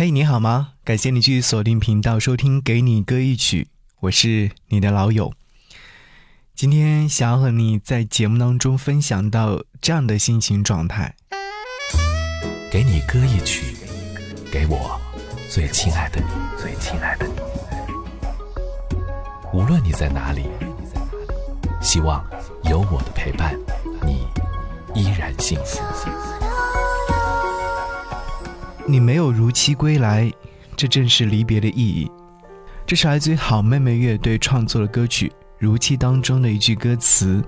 嘿，你好吗？感谢你去锁定频道收听《给你歌一曲》，我是你的老友。今天想要和你在节目当中分享到这样的心情状态：给你歌一曲，给我最亲爱的你，最亲爱的你。无论你在哪里，希望有我的陪伴，你依然幸福。你没有如期归来，这正是离别的意义。这是来自于好妹妹乐队创作的歌曲《如期》当中的一句歌词。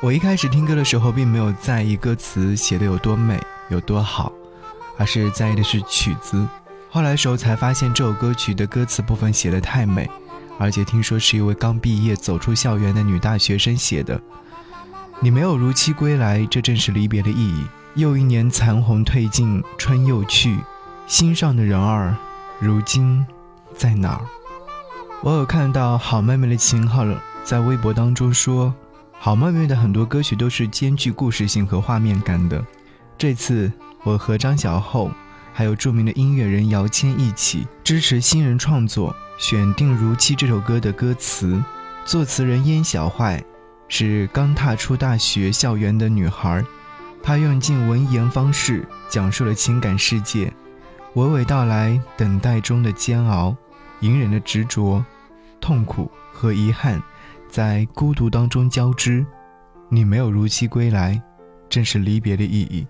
我一开始听歌的时候，并没有在意歌词写的有多美、有多好，而是在意的是曲子。后来的时候才发现，这首歌曲的歌词部分写的太美，而且听说是一位刚毕业走出校园的女大学生写的。你没有如期归来，这正是离别的意义。又一年残红褪尽，春又去。心上的人儿，如今在哪儿？我有看到好妹妹的秦昊在微博当中说，好妹妹的很多歌曲都是兼具故事性和画面感的。这次我和张小厚，还有著名的音乐人姚谦一起支持新人创作，选定《如期》这首歌的歌词。作词人燕小坏是刚踏出大学校园的女孩，她用尽文言方式讲述了情感世界。娓娓道来，等待中的煎熬，隐忍的执着，痛苦和遗憾，在孤独当中交织。你没有如期归来，正是离别的意义。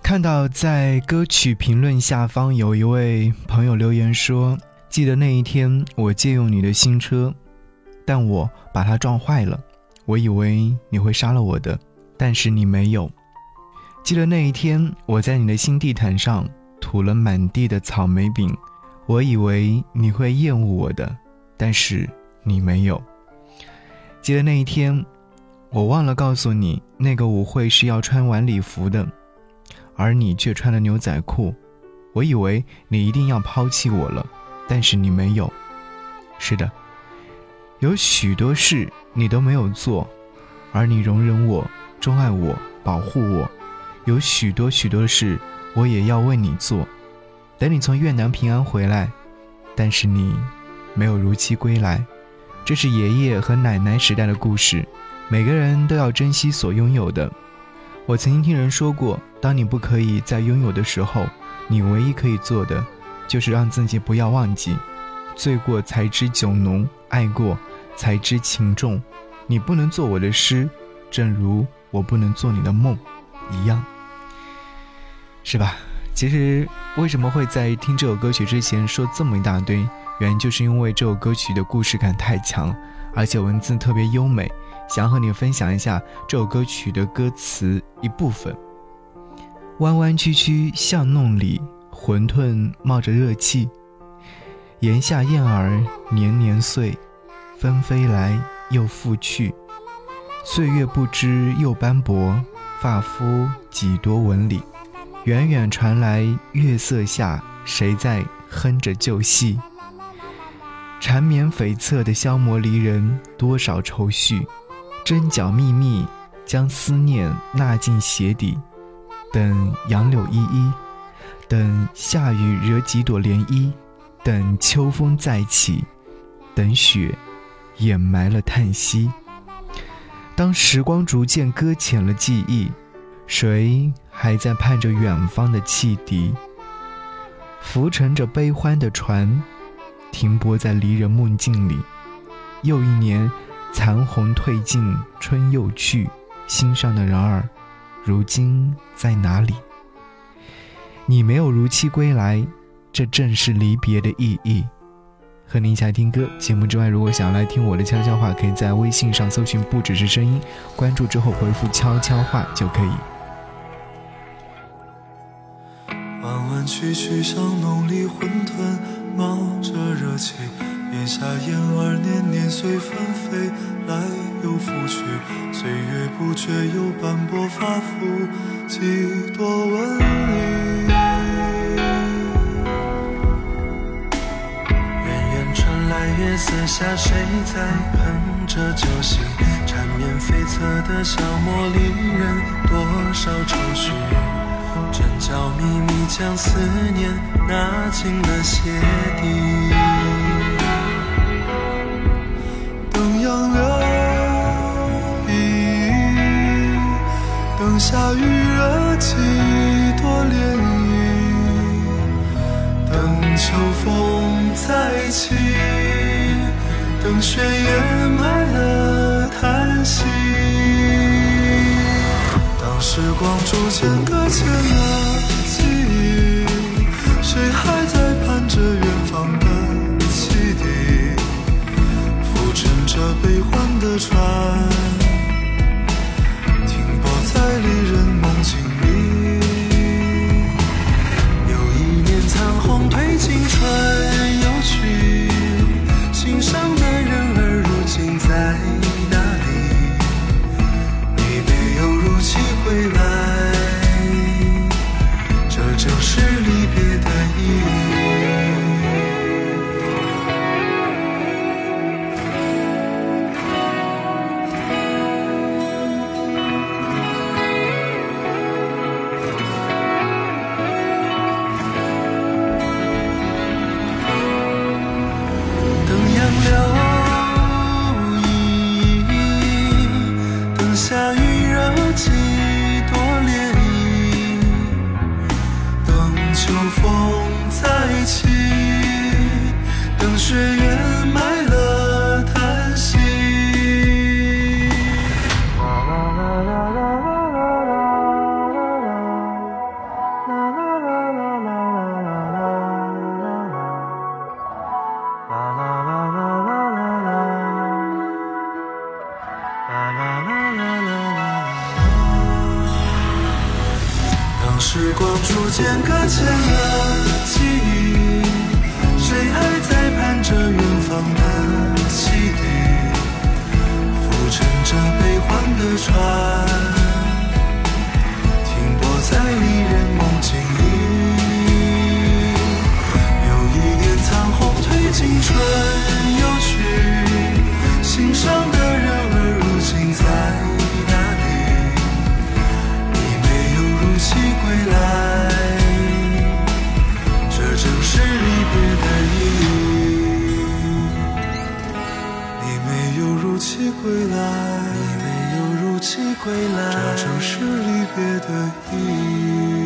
看到在歌曲评论下方有一位朋友留言说：“记得那一天，我借用你的新车，但我把它撞坏了。我以为你会杀了我的，但是你没有。记得那一天，我在你的新地毯上。”吐了满地的草莓饼，我以为你会厌恶我的，但是你没有。记得那一天，我忘了告诉你，那个舞会是要穿晚礼服的，而你却穿了牛仔裤。我以为你一定要抛弃我了，但是你没有。是的，有许多事你都没有做，而你容忍我，钟爱我，保护我。有许多许多事。我也要为你做，等你从越南平安回来，但是你没有如期归来。这是爷爷和奶奶时代的故事。每个人都要珍惜所拥有的。我曾经听人说过，当你不可以再拥有的时候，你唯一可以做的，就是让自己不要忘记。醉过才知酒浓，爱过才知情重。你不能做我的诗，正如我不能做你的梦一样。是吧？其实为什么会在听这首歌曲之前说这么一大堆？原因就是因为这首歌曲的故事感太强，而且文字特别优美，想和你分享一下这首歌曲的歌词一部分。弯弯曲曲巷弄里，馄饨冒着热气。檐下燕儿年年岁，纷飞来又复去。岁月不知又斑驳，发肤几多纹理。远远传来月色下，谁在哼着旧戏？缠绵悱恻的消磨离人多少愁绪，针脚密密将思念纳进鞋底。等杨柳依依，等下雨惹几朵涟漪，等秋风再起，等雪掩埋了叹息。当时光逐渐搁浅了记忆，谁？还在盼着远方的汽笛，浮沉着悲欢的船，停泊在离人梦境里。又一年，残红褪尽，春又去，心上的人儿，如今在哪里？你没有如期归来，这正是离别的意义。和您一起来听歌。节目之外，如果想要来听我的悄悄话，可以在微信上搜寻“不只是声音”，关注之后回复“悄悄话”就可以。曲曲巷弄里，馄饨冒着热气，檐下燕儿年年随纷飞来又复去，岁月不觉又斑驳，发肤几多纹理。远远传来月色下，谁在哼着酒醒？缠绵悱恻的消磨离人多少愁绪。转角秘密将思念纳进了鞋底。等杨柳依依，等下雨惹几多涟漪，等秋风再起，等雪掩埋了叹息。时光逐渐搁浅了记忆，谁还在盼着远方的汽笛？浮沉着悲欢的船，时光逐渐搁浅了记忆，谁还在盼着远方的汽笛？浮沉着悲欢的船，来，你没有如期归来，这正是离别的意义。